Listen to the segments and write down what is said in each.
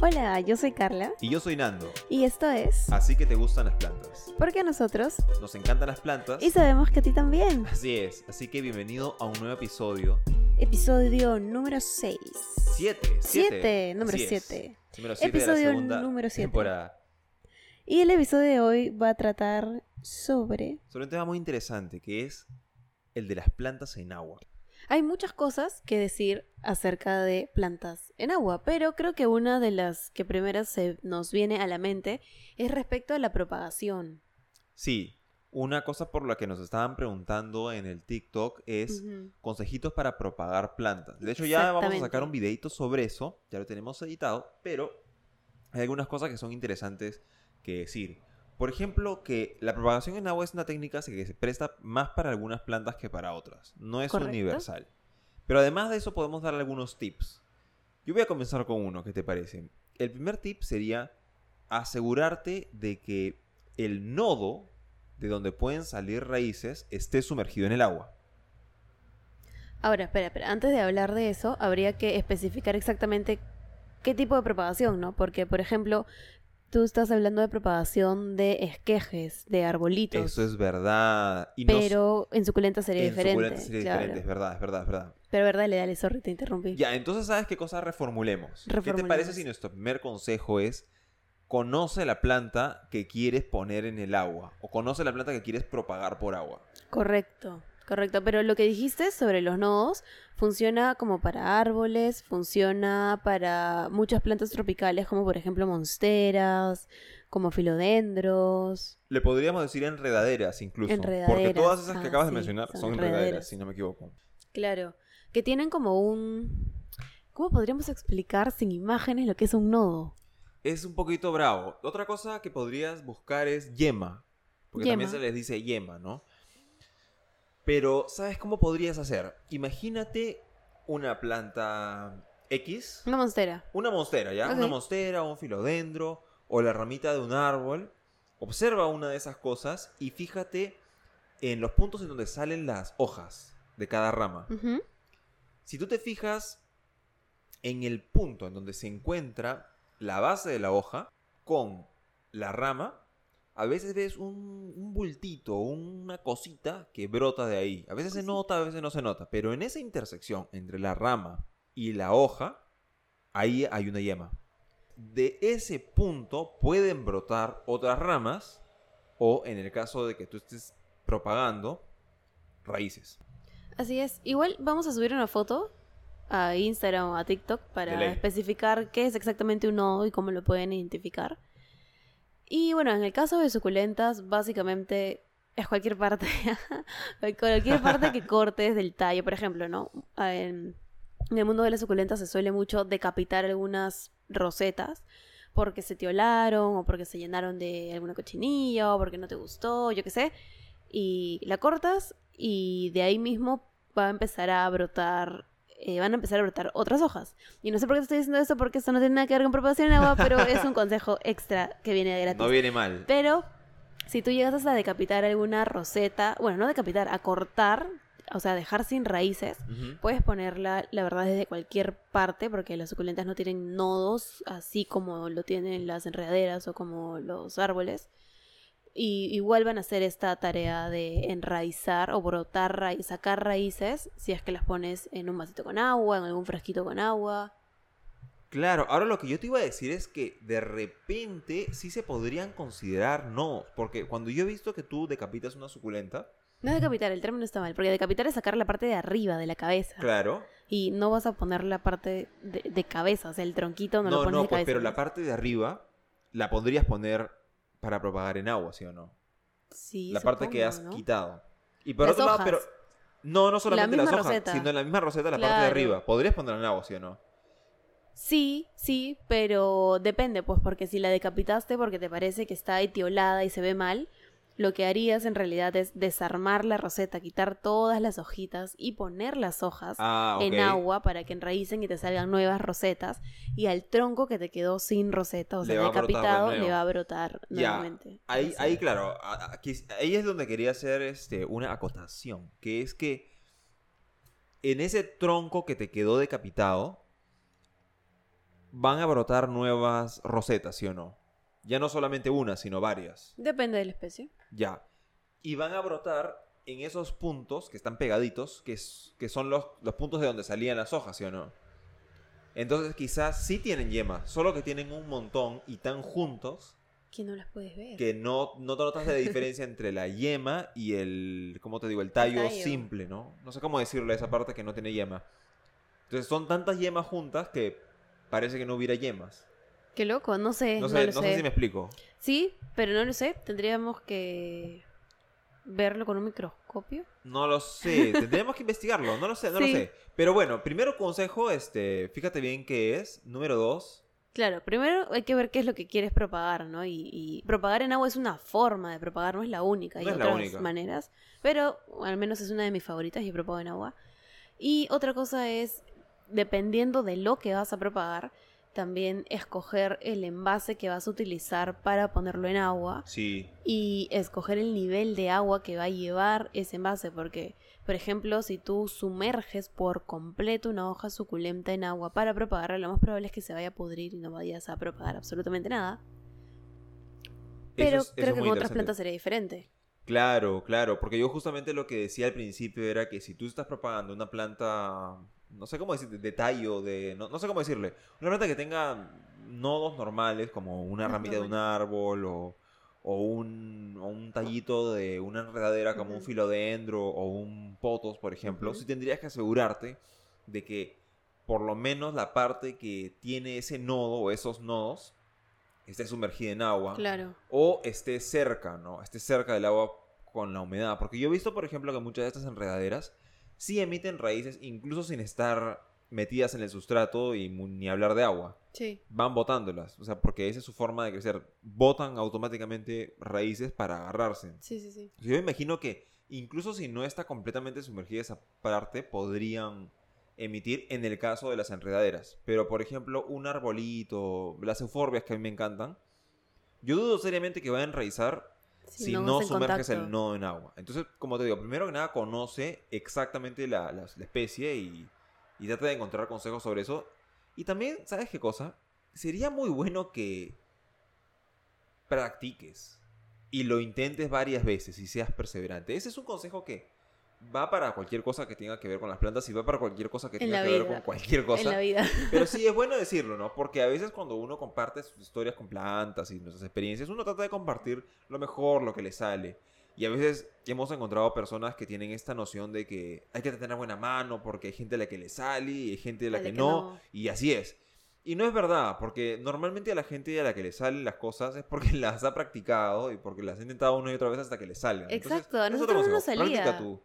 Hola, yo soy Carla Y yo soy Nando. y esto es Así que te gustan las plantas. Porque a nosotros Nos encantan las plantas. y sabemos que a ti también. Así es. Así que bienvenido a un nuevo episodio. Episodio número 6. 7. Siete, número Así es. siete. Número 7 de la Episodio número siete. temporada. Y el episodio de hoy va a tratar sobre... Sobre un tema muy interesante que es el de las plantas en agua. Hay muchas cosas que decir acerca de plantas en agua, pero creo que una de las que primero se nos viene a la mente es respecto a la propagación. Sí, una cosa por la que nos estaban preguntando en el TikTok es consejitos para propagar plantas. De hecho, ya vamos a sacar un videito sobre eso, ya lo tenemos editado, pero hay algunas cosas que son interesantes que decir. Por ejemplo, que la propagación en agua es una técnica que se presta más para algunas plantas que para otras. No es Correcto. universal. Pero además de eso podemos dar algunos tips. Yo voy a comenzar con uno, ¿qué te parece? El primer tip sería asegurarte de que el nodo de donde pueden salir raíces esté sumergido en el agua. Ahora, espera, espera. Antes de hablar de eso, habría que especificar exactamente qué tipo de propagación, ¿no? Porque, por ejemplo, tú estás hablando de propagación de esquejes, de arbolitos. Eso es verdad. Y no s- pero en suculenta sería en diferente. suculentas sería claro. diferente, es verdad, es verdad, es verdad. Pero verdad, le dale, sorry, te interrumpí. Ya, entonces, ¿sabes qué cosa reformulemos? ¿Qué te parece si nuestro primer consejo es conoce la planta que quieres poner en el agua o conoce la planta que quieres propagar por agua? Correcto, correcto. Pero lo que dijiste sobre los nodos funciona como para árboles, funciona para muchas plantas tropicales, como por ejemplo monsteras, como filodendros. Le podríamos decir enredaderas incluso. Porque Enredaderas, todas esas que ah, acabas de mencionar son son enredaderas, enredaderas. si no me equivoco. Claro, que tienen como un... ¿Cómo podríamos explicar sin imágenes lo que es un nodo? Es un poquito bravo. Otra cosa que podrías buscar es yema. Porque también se les dice yema, ¿no? Pero, ¿sabes cómo podrías hacer? Imagínate una planta X. Una monstera. Una monstera, ¿ya? Una monstera, un filodendro o la ramita de un árbol. Observa una de esas cosas y fíjate en los puntos en donde salen las hojas de cada rama. Si tú te fijas en el punto en donde se encuentra la base de la hoja con la rama, a veces ves un, un bultito, una cosita que brota de ahí. A veces se nota, a veces no se nota. Pero en esa intersección entre la rama y la hoja, ahí hay una yema. De ese punto pueden brotar otras ramas o, en el caso de que tú estés propagando, raíces. Así es. Igual vamos a subir una foto a Instagram o a TikTok para especificar qué es exactamente un nodo y cómo lo pueden identificar. Y bueno, en el caso de suculentas, básicamente es cualquier parte, cualquier parte que cortes del tallo, por ejemplo, ¿no? En, en el mundo de las suculentas se suele mucho decapitar algunas rosetas porque se te olaron o porque se llenaron de alguna cochinilla o porque no te gustó, yo qué sé. Y la cortas y de ahí mismo va a empezar a brotar, eh, van a empezar a brotar otras hojas. Y no sé por qué te estoy diciendo esto porque esto no tiene nada que ver con propagación en agua, pero es un consejo extra que viene de gratis. No viene mal. Pero si tú llegas a decapitar alguna roseta, bueno, no decapitar, a cortar, o sea, dejar sin raíces, puedes ponerla, la verdad, desde cualquier parte, porque las suculentas no tienen nodos, así como lo tienen las enredaderas o como los árboles. Y igual van a hacer esta tarea de enraizar o brotar raíz, sacar raíces, si es que las pones en un vasito con agua, en algún frasquito con agua. Claro, ahora lo que yo te iba a decir es que de repente sí se podrían considerar no, porque cuando yo he visto que tú decapitas una suculenta, No decapitar, el término está mal, porque decapitar es sacar la parte de arriba de la cabeza. claro, Y no vas a poner la parte de, de cabeza, o sea, el tronquito no, no, lo pones no, de pues, cabeza. pero la parte de arriba la podrías poner para propagar en agua, ¿sí o no? Sí, la parte que has ¿no? quitado. Y por Las otro lado, pero no, no solamente La las hojas, roseta. sino en la misma roseta la parte de arriba. Podrías ponerla en agua, ¿sí o no? Sí, sí, pero depende, pues, porque si la decapitaste porque te parece que está etiolada y se ve mal, lo que harías en realidad es desarmar la roseta, quitar todas las hojitas y poner las hojas Ah, en agua para que enraícen y te salgan nuevas rosetas. Y al tronco que te quedó sin roseta, o sea, decapitado, le va a brotar nuevamente. Ahí, ahí claro, aquí, ahí es donde quería hacer este, una acotación, que es que en ese tronco que te quedó decapitado, van a brotar nuevas rosetas, ¿sí o no? Ya no solamente una, sino varias. Depende de la especie. Ya. Y van a brotar en esos puntos que están pegaditos, que, es- que son los, los puntos de donde salían las hojas, ¿sí o no? Entonces quizás sí tienen yemas, solo que tienen un montón y tan juntos Que no las puedes ver. que no, no te notas la diferencia entre la yema y el, ¿cómo te digo? El tallo, tallo. simple, ¿no? No sé cómo decirle esa parte que no tiene yema. Entonces son tantas yemas juntas que parece que no hubiera yemas. Qué loco, no sé. No No, sé, lo no sé. sé si me explico. Sí, pero no lo sé. Tendríamos que verlo con un microscopio. No lo sé, tendríamos que investigarlo, no lo sé, no lo sé. Pero bueno, primero consejo, este, fíjate bien qué es. Número dos, Claro, primero hay que ver qué es lo que quieres propagar, ¿no? Y, y propagar en agua es una forma de propagar, no es la única. Hay No es la otras única. maneras, pero al menos es una de mis favoritas y propago en agua. Y otra cosa es, dependiendo de lo que vas a propagar, también escoger el envase que vas a utilizar para ponerlo en agua sí, y escoger el nivel de agua que va a llevar ese envase, porque, por ejemplo, si tú sumerges por completo una hoja suculenta en agua para propagarla, lo más probable es que se vaya a pudrir y no vayas a propagar absolutamente nada. Pero es- creo que con otras plantas sería diferente. Claro, claro, porque yo justamente lo que decía al principio era que si tú estás propagando una planta, no sé cómo decir, de tallo, de, no, no sé cómo decirle, una planta que tenga nodos normales, como una ramita de un árbol o, o un, o un tallito de una enredadera como un filodendro o un potos, por ejemplo, Ujú. sí tendrías que asegurarte de que por lo menos la parte que tiene ese nodo o esos nodos esté sumergida en agua Claro. o esté cerca, ¿no? Esté cerca del agua con la humedad. Porque yo he visto, por ejemplo, que muchas de estas enredaderas sí emiten raíces incluso sin estar metidas en el sustrato y ni hablar de agua. Sí. Van botándolas. O sea, porque esa es su forma de crecer. Botan automáticamente raíces para agarrarse. Sí, sí, sí. Yo me imagino que incluso si no está completamente sumergida esa parte, podrían emitir en el caso de las enredaderas. Pero, por ejemplo, un arbolito, las euforbias que a mí me encantan, yo dudo seriamente que vayan a enraizar si no, sumerges el nodo en agua. Entonces, como te digo, primero que nada conoce exactamente la, la- la especie y, y trata de encontrar consejos sobre eso. Y también, ¿sabes qué cosa? Sería muy bueno que practiques y lo intentes varias veces y seas perseverante. Ese es un consejo que va para cualquier cosa que tenga que ver con las plantas y va para cualquier cosa que En tenga que ver vida. con cualquier En cosa. la vida. Pero sí es bueno decirlo, ¿no? Porque a veces cuando uno comparte sus historias con plantas y nuestras experiencias, uno trata de compartir lo mejor, lo que le sale. Y a veces hemos encontrado personas que tienen esta noción de que hay que tener buena mano porque hay gente a la que le sale y hay gente a la A que, que no, no. Y así es. Y no es verdad, porque normalmente a la gente a la que le salen las cosas es porque las ha practicado y porque las ha intentado una y otra vez hasta que le salgan. Entonces, Exacto, a ese es nosotros otro no nos consejo. Practica salía. tú.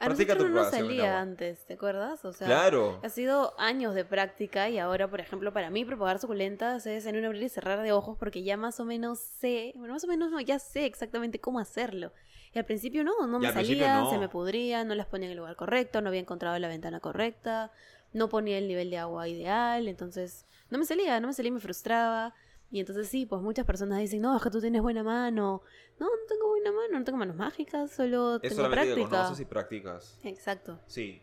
A Practica tu nosotros no nos salía antes, ¿te acuerdas? O sea, claro. Ha sido años de práctica y ahora, por ejemplo, para mí propagar suculentas es en un abrir y cerrar de ojos porque ya más o menos sé, bueno, más o menos no, ya sé exactamente cómo hacerlo. Y al principio no, no me no. se me pudrían, no las ponía en el lugar correcto, no había encontrado la ventana correcta, no ponía el nivel de agua ideal, entonces no me salía, no me salía y me frustraba. Y entonces sí, pues muchas personas dicen, no, es que tú tienes buena mano. No, no tengo buena mano, no tengo manos mágicas, solo Es tengo que práctica. conoces y practicas. Exacto. Sí.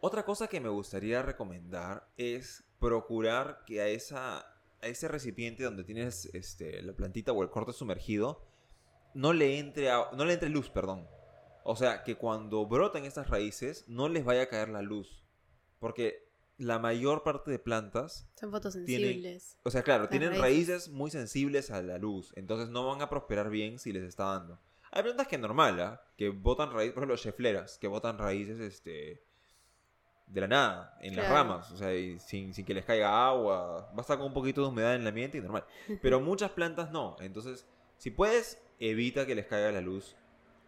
Otra cosa que me gustaría recomendar es procurar que a, esa, a ese recipiente donde tienes este, la plantita o el corte sumergido no le entre a- no le entre luz, perdón. O sea, que cuando brotan estas raíces no les vaya a caer la luz. Porque la mayor parte de plantas, Son fotosensibles. o sea, claro, Las tienen raíces. raíces muy sensibles a la luz. Entonces no van a prosperar bien si les está dando. Hay plantas que normal, ¿ah? Que botan raíces, por ejemplo, chefleras, que botan raíces este, de la nada, en las ramas, o sea, y sin, sin que les caiga agua, basta con un poquito de humedad en el ambiente y normal. Pero muchas plantas no, entonces, si puedes, evita que les caiga la luz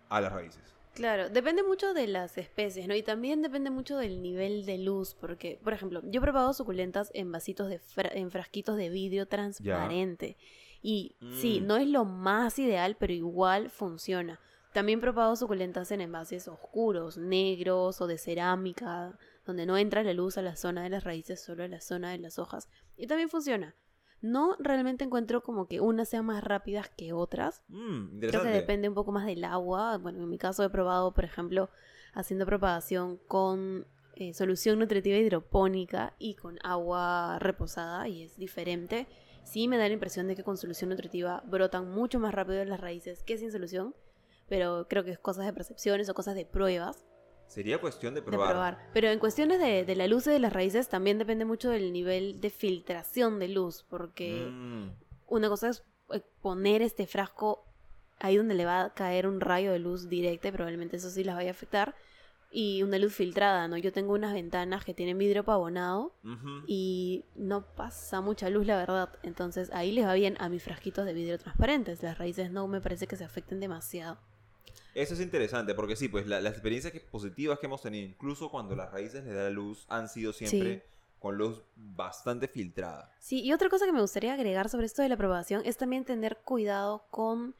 a las raíces. Claro, depende mucho de las especies, ¿no? Y también depende mucho del nivel de luz, porque, por ejemplo, yo he probado suculentas en vasitos de fra- en frasquitos de vidrio transparente. Y sí, Mm. no es lo más ideal, pero igual funciona. También he probado suculentas en envases oscuros, negros o de cerámica, donde no entra la luz a la zona de las raíces, solo a la zona de las hojas. Y también funciona. No realmente encuentro como que unas sean más rápidas que otras, Mm, Creo que depende un poco más del agua. Bueno, en mi caso he probado, por ejemplo, haciendo propagación con eh, solución nutritiva hidropónica y con agua reposada y es diferente. Sí me da la impresión de que con solución nutritiva brotan mucho más rápido las raíces que sin solución, pero creo que es cosas de percepciones o cosas de pruebas. Sería cuestión de De probar. probar. Pero en cuestiones de, de la luz y de las raíces también depende mucho del nivel de filtración de luz, porque Mm, una cosa es poner este frasco ahí donde le va a caer un rayo de luz directa y probablemente eso sí las vaya a afectar. Y una luz filtrada, ¿no? Yo tengo unas ventanas que tienen vidrio pavonado y no pasa mucha luz, la verdad. Entonces ahí les va bien a mis frasquitos de vidrio transparentes. Las raíces no me parece que se afecten demasiado. Eso es interesante, porque sí, pues la- las experiencias que- positivas que hemos tenido, incluso cuando las raíces le da la luz, han sido siempre con luz bastante filtrada. Sí, y otra cosa que me gustaría agregar sobre esto de la aprobación es también tener cuidado con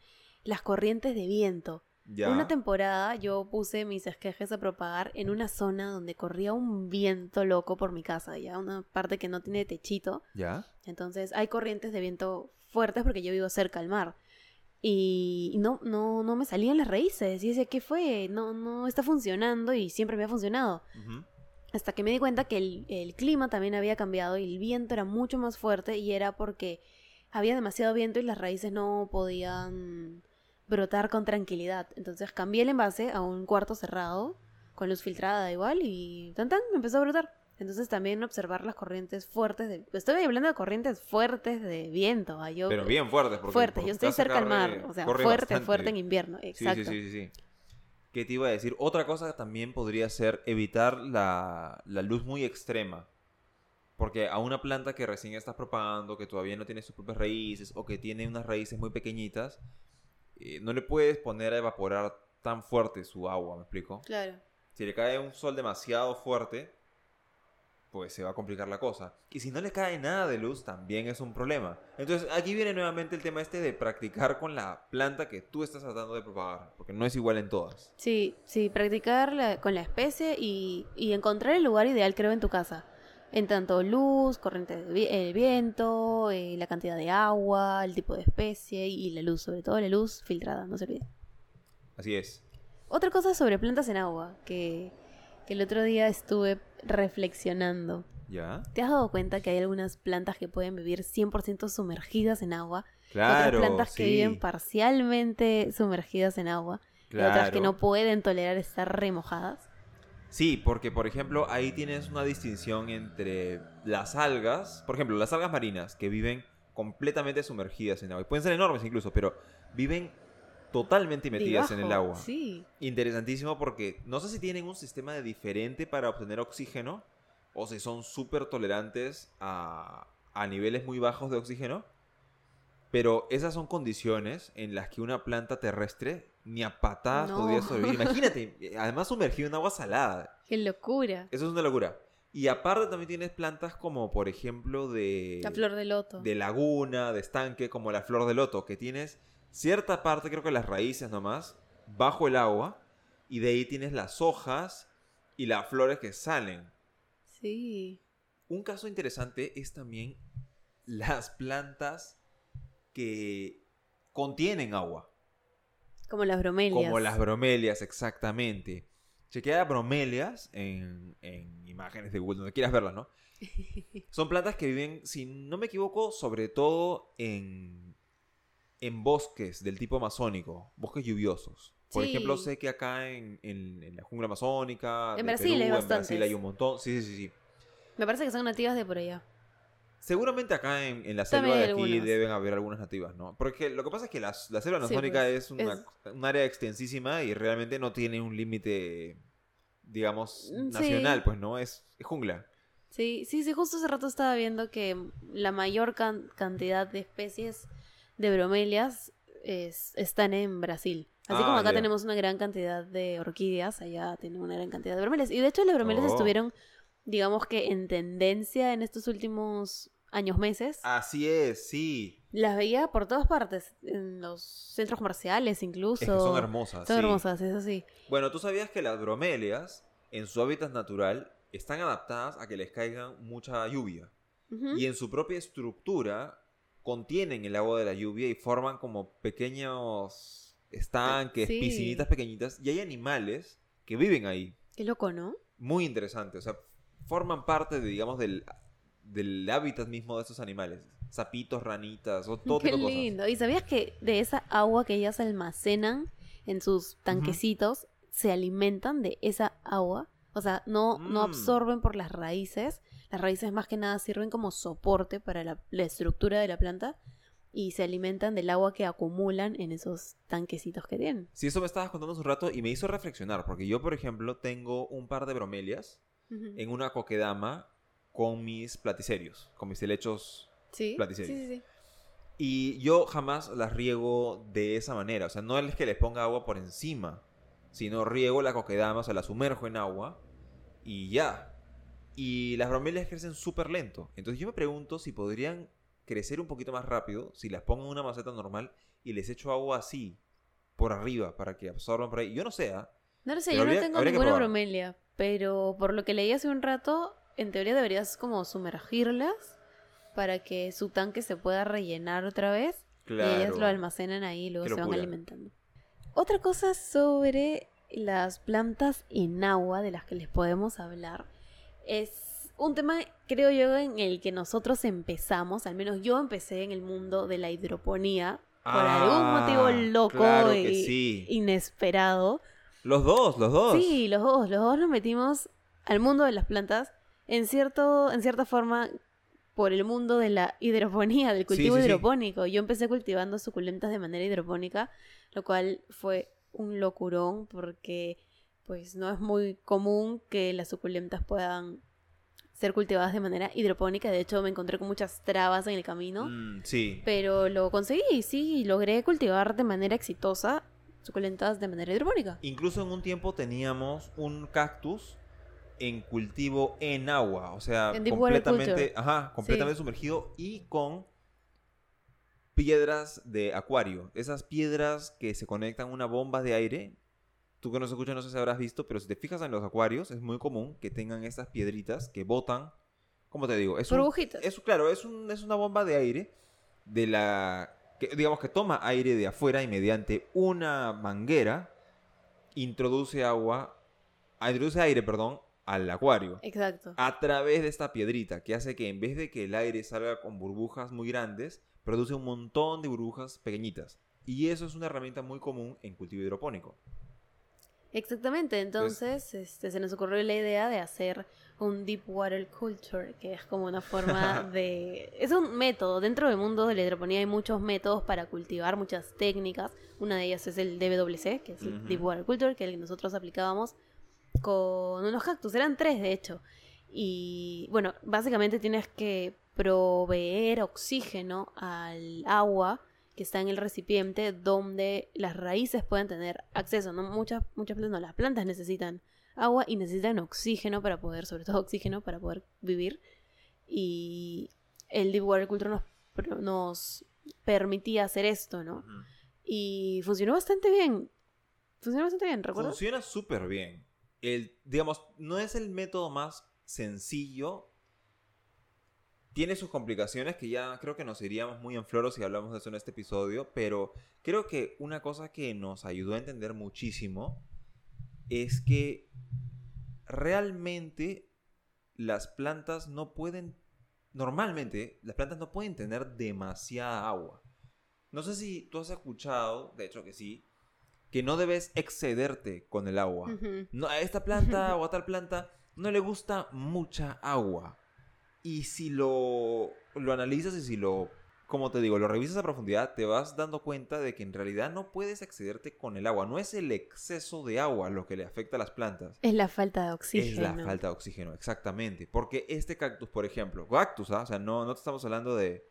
las corrientes de viento. Ya. Una temporada yo puse mis esquejes a propagar en una zona donde corría un viento loco por mi casa, ya una parte que no tiene techito. ¿Ya? Entonces hay corrientes de viento fuertes porque yo vivo cerca al mar. Y no, no, no me salían las raíces. Y decía, ¿qué fue? No, no está funcionando y siempre me ha funcionado. Hasta que me di cuenta que el, el clima también había cambiado y el viento era mucho más fuerte y era porque había demasiado viento y las raíces no podían brotar con tranquilidad. Entonces cambié el envase a un cuarto cerrado, con luz filtrada igual, y tan tan, empezó a brotar. Entonces también observar las corrientes fuertes de... Estoy hablando de corrientes fuertes de viento. ah, Yo, Pero bien fuertes. Porque fuerte, por yo estoy cerca al mar. O sea, fuerte, bastante. fuerte en invierno. Exacto. sí, sí, sí, sí. ¿Qué te iba a decir? Otra cosa también podría ser evitar la, la luz muy extrema. Porque a una planta que recién estás propagando, que todavía no tiene sus propias raíces o que tiene unas raíces muy pequeñitas, eh, no le puedes poner a evaporar tan fuerte su agua, ¿me explico? Claro. Si le cae un sol demasiado fuerte, pues se va a complicar la cosa. Y si no le cae nada de luz, también es un problema. Entonces aquí viene nuevamente el tema este de practicar con la planta que tú estás tratando de propagar, porque no es igual en todas. Sí, sí, practicar la- con la especie y, y encontrar el lugar ideal, creo, en tu casa. En tanto luz, corriente de el viento, eh, la cantidad de agua, el tipo de especie y la luz, sobre todo la luz filtrada, no se olvide. Así es. Otra cosa sobre plantas en agua, que, que el otro día estuve reflexionando. ¿Ya? ¿Te has dado cuenta que hay algunas plantas que pueden vivir 100% sumergidas en agua? Claro. otras plantas que viven parcialmente sumergidas en agua. Y otras que claro. no pueden tolerar estar remojadas. Sí, porque por ejemplo ahí tienes una distinción entre las algas, por ejemplo, las algas marinas que viven completamente sumergidas en agua, y pueden ser enormes incluso, pero viven totalmente metidas en el agua. Sí. Interesantísimo porque no sé si tienen un sistema de diferente para obtener oxígeno o si son súper tolerantes a, a niveles muy bajos de oxígeno. Pero esas son condiciones en las que una planta terrestre ni a patadas No. podría sobrevivir. Imagínate, además sumergido en agua salada. Qué locura. Eso es una locura. Y aparte también tienes plantas como por ejemplo de La flor de loto. de laguna, de estanque, como la flor de loto, que tienes cierta parte, creo que las raíces nomás, bajo el agua, y de ahí tienes las hojas y las flores que salen. Sí. Un caso interesante es también las plantas que contienen agua, Como las bromelias. como las bromelias, exactamente. Chequea bromelias en, en imágenes de Google, donde quieras verlas, ¿no? Son plantas que viven, si no me equivoco, sobre todo en, en bosques del tipo amazónico, bosques lluviosos. Por Sí. ejemplo, sé que acá en, en- en la jungla amazónica, En Brasil hay Perú, en bastantes. Brasil hay un montón. Sí, sí, sí. sí. Me parece que son nativas de por allá. Seguramente acá en, en la selva de hay aquí algunas. deben haber algunas nativas, ¿no? Porque lo que pasa es que las- la selva Sí, amazónica pues, es, una- es- un área extensísima y realmente no tiene un límite, digamos, Mm, sí. nacional, pues, ¿no? Es, es jungla. Sí, sí, sí, justo hace rato estaba viendo que la mayor can- cantidad de especies de bromelias es- están en Brasil. Así Ah, como acá tenemos una gran cantidad de orquídeas, allá tienen una gran cantidad de bromelias. Y de hecho las bromelias Oh. estuvieron, digamos que en tendencia en estos últimos años, meses. Así es, sí. Las veía por todas partes, en los centros comerciales incluso. Es que son hermosas. Son sí. hermosas, es así. Bueno, ¿tú sabías que las bromelias, en su hábitat natural, están adaptadas a que les caiga mucha lluvia? Y en su propia estructura contienen el agua de la lluvia y forman como pequeños estanques, Sí. piscinitas pequeñitas. Y hay animales que viven ahí. Qué loco, ¿no? muy interesante. O sea, forman parte, de, digamos, del, del hábitat mismo de estos animales. Sapitos, ranitas, o todo Qué tipo de cosas. lindo. ¿Y sabías que de esa agua que ellas almacenan en sus tanquecitos, se alimentan de esa agua? O sea, no, no Mm. absorben por las raíces. Las raíces más que nada sirven como soporte para la, la estructura de la planta y se alimentan del agua que acumulan en esos tanquecitos que tienen. Sí, eso me estabas contando hace un rato y me hizo reflexionar, porque yo, por ejemplo, tengo un par de bromelias en una coquedama con mis platicerios, con mis helechos ¿Sí? Sí, platicerios. sí, sí. Y yo jamás las riego de esa manera. O sea, no es que les ponga agua por encima, sino riego la coquedama, o sea, la sumerjo en agua y ya. Y las bromelias crecen súper lento. Entonces yo me pregunto si podrían crecer un poquito más rápido si las pongo en una maceta normal y les echo agua así, por arriba, para que absorban por ahí. Yo no sé, ¿ah? No lo sé, Pero yo habría- no tengo ninguna bromelia, pero por lo que leí hace un rato, en teoría deberías como sumergirlas para que su tanque se pueda rellenar otra vez y ellas lo almacenan ahí y luego se van alimentando. Otra cosa sobre las plantas en agua de las que les podemos hablar es un tema, creo yo, en el que nosotros empezamos, al menos yo empecé en el mundo de la hidroponía por algún motivo loco Ah, claro sí. inesperado. Los dos, los dos. Sí, los dos, los dos nos metimos al mundo de las plantas en cierto, en cierta forma por el mundo de la hidroponía, del cultivo sí, sí. hidropónico. Yo empecé cultivando suculentas de manera hidropónica, lo cual fue un locurón porque pues no es muy común que las suculentas puedan ser cultivadas de manera hidropónica. De hecho, me encontré con muchas trabas en el camino. Mm, sí. Pero lo conseguí, y sí, logré cultivar de manera exitosa suculentas de manera hidropónica. Incluso en un tiempo teníamos un cactus en cultivo en agua, o sea, En completamente, ajá, completamente Sí. sumergido y con piedras de acuario, esas piedras que se conectan a una bomba de aire. Tú que nos escuchas no sé si habrás visto, pero si te fijas en los acuarios es muy común que tengan estas piedritas que botan, ¿cómo te digo? Es un- Burbujitas. es, claro, es, un- es una bomba de aire de la que digamos que toma aire de afuera y mediante una manguera introduce agua, ah, introduce aire, perdón, al acuario Exacto. a través de esta piedrita que hace que en vez de que el aire salga con burbujas muy grandes, produce un montón de burbujas pequeñitas. Y eso es una herramienta muy común en cultivo hidropónico. Exactamente. Entonces, este, se nos ocurrió la idea de hacer un deep water culture, que es como una forma de... Es un método. Dentro del mundo de la hidroponía hay muchos métodos para cultivar, muchas técnicas. Una de ellas es el DWC, que es el deep water culture, que es el que nosotros aplicábamos con unos cactus. Eran tres, de hecho. Y bueno, básicamente tienes que proveer oxígeno al agua que está en el recipiente donde las raíces pueden tener acceso. ¿no? Muchas, muchas plantas, no, las plantas necesitan agua y necesitan oxígeno para poder, sobre todo oxígeno para poder vivir. Y el Deep Water Culture nos, nos permitía hacer esto, ¿no? Y funcionó bastante bien. Funcionó bastante bien, ¿recuerdas? Funciona súper bien. El, digamos, no es el método más sencillo. Tiene sus complicaciones que ya creo que nos iríamos muy en floro si hablamos de eso en este episodio, pero creo que una cosa que nos ayudó a entender muchísimo es que realmente las plantas no pueden, normalmente las plantas no pueden tener demasiada agua. No sé si tú has escuchado, de hecho que sí, que no debes excederte con el agua. No, a esta planta o a tal planta no le gusta mucha agua. Y si lo, lo analizas y si lo, como te digo, lo revisas a profundidad, te vas dando cuenta de que en realidad no puedes excederte con el agua. No es el exceso de agua lo que le afecta a las plantas. Es la falta de oxígeno. Es la falta de oxígeno, exactamente. Porque este cactus, por ejemplo, cactus, ¿ah? o sea, no, no te estamos hablando de...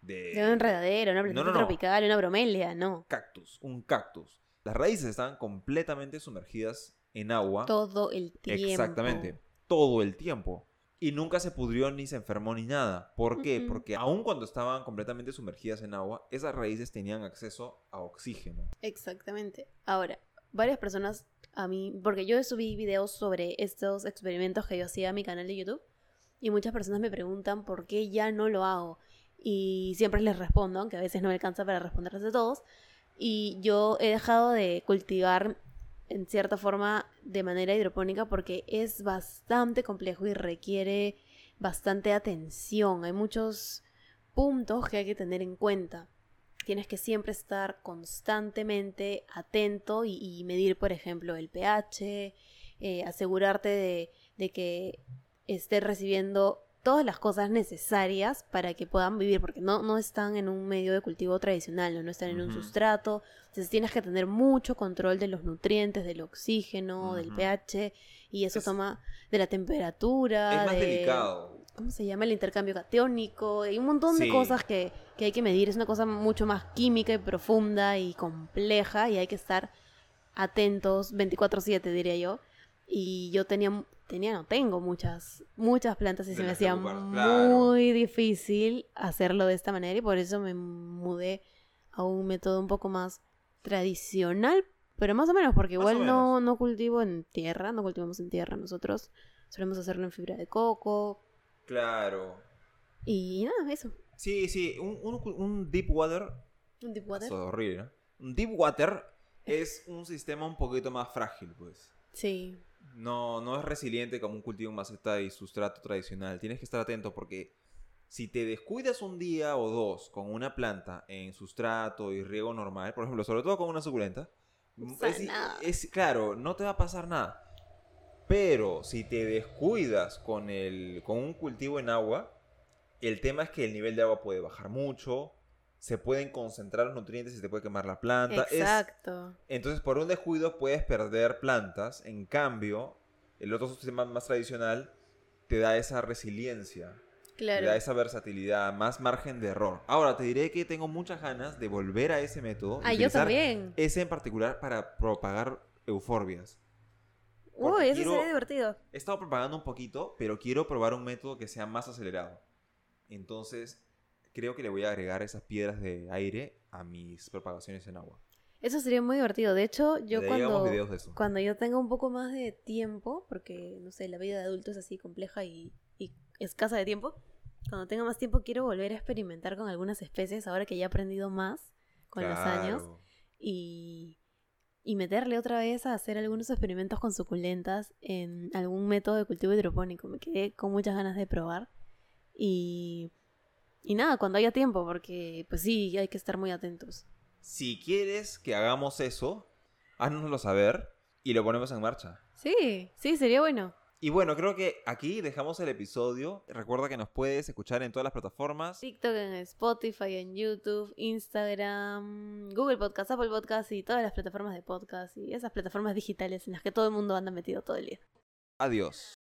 De, De una enredadera, una planta No, no, no. tropical, una bromelia, no. cactus, un cactus. Las raíces están completamente sumergidas en agua. Todo el tiempo. Exactamente. Todo el tiempo. Y nunca se pudrió ni se enfermó ni nada. ¿Por qué? Porque aun cuando estaban completamente sumergidas en agua, esas raíces tenían acceso a oxígeno. Exactamente. Ahora, varias personas a mí, porque yo subí videos sobre estos experimentos que yo hacía a mi canal de YouTube y muchas personas me preguntan por qué ya no lo hago y siempre les respondo, aunque a veces no me alcanza para responderles de todos y yo he dejado de cultivar en cierta forma de manera hidropónica porque es bastante complejo y requiere bastante atención. Hay muchos puntos que hay que tener en cuenta. Tienes que siempre estar constantemente atento y, medir, por ejemplo, el pH, eh, asegurarte de, de que esté recibiendo todas las cosas necesarias para que puedan vivir, porque no, no están en un medio de cultivo tradicional, no, están en un sustrato, entonces tienes que tener mucho control de los nutrientes, del oxígeno, del pH, y eso toma de la temperatura. Es más delicado. ¿Cómo se llama? El intercambio catiónico, hay un montón de cosas que, que hay que medir, es una cosa mucho más química y profunda y compleja, y hay que estar atentos 24/7, diría yo. Y yo tenía tenía, no tengo muchas, muchas plantas y se me hacía muy difícil hacerlo de esta manera y por eso me mudé a un método un poco más tradicional, pero más o menos, porque igual no, no cultivo en tierra, no cultivamos en tierra nosotros, solemos hacerlo en fibra de coco. Claro. Y nada, eso. Sí, sí, un, un, deep water. Un deep water. es horrible, ¿no? Un deep water es un sistema un poquito más frágil, pues. Sí no, no es resiliente como un cultivo en maceta y sustrato tradicional. Tienes que estar atento porque si te descuidas un día o dos con una planta en sustrato y riego normal, por ejemplo, sobre todo con una suculenta, es, claro, no te va a pasar nada. Pero si te descuidas con, el, con un cultivo en agua, el tema es que el nivel de agua puede bajar mucho, se pueden concentrar los nutrientes y se puede quemar la planta. Exacto. entonces, por un descuido puedes perder plantas. En cambio, el otro sistema más tradicional te da esa resiliencia. Claro. Te da esa versatilidad, más margen de error. Ahora, te diré que tengo muchas ganas de volver a ese método. Ah, yo también. Ese en particular para propagar euforbias. Uy, eso sería divertido. He estado propagando un poquito, pero quiero probar un método que sea más acelerado. Entonces, creo que le voy a agregar esas piedras de aire a mis propagaciones en agua. Eso sería muy divertido. De hecho, yo cuando, cuando yo tenga un poco más de tiempo, porque, no sé, la vida de adulto es así compleja y, escasa de tiempo, cuando tenga más tiempo quiero volver a experimentar con algunas especies, ahora que ya he aprendido más con los años, y, y meterle otra vez a hacer algunos experimentos con suculentas en algún método de cultivo hidropónico. Me quedé con muchas ganas de probar. Y y nada, cuando haya tiempo, porque pues sí, hay que estar muy atentos. Si quieres que hagamos eso, háznoslo saber y lo ponemos en marcha. Sí, sí, sería bueno. Y bueno, creo que aquí dejamos el episodio. Recuerda que nos puedes escuchar en todas las plataformas. TikTok, en Spotify, en YouTube, Instagram, Google Podcast, Apple Podcast y todas las plataformas de podcast y esas plataformas digitales en las que todo el mundo anda metido todo el día. Adiós.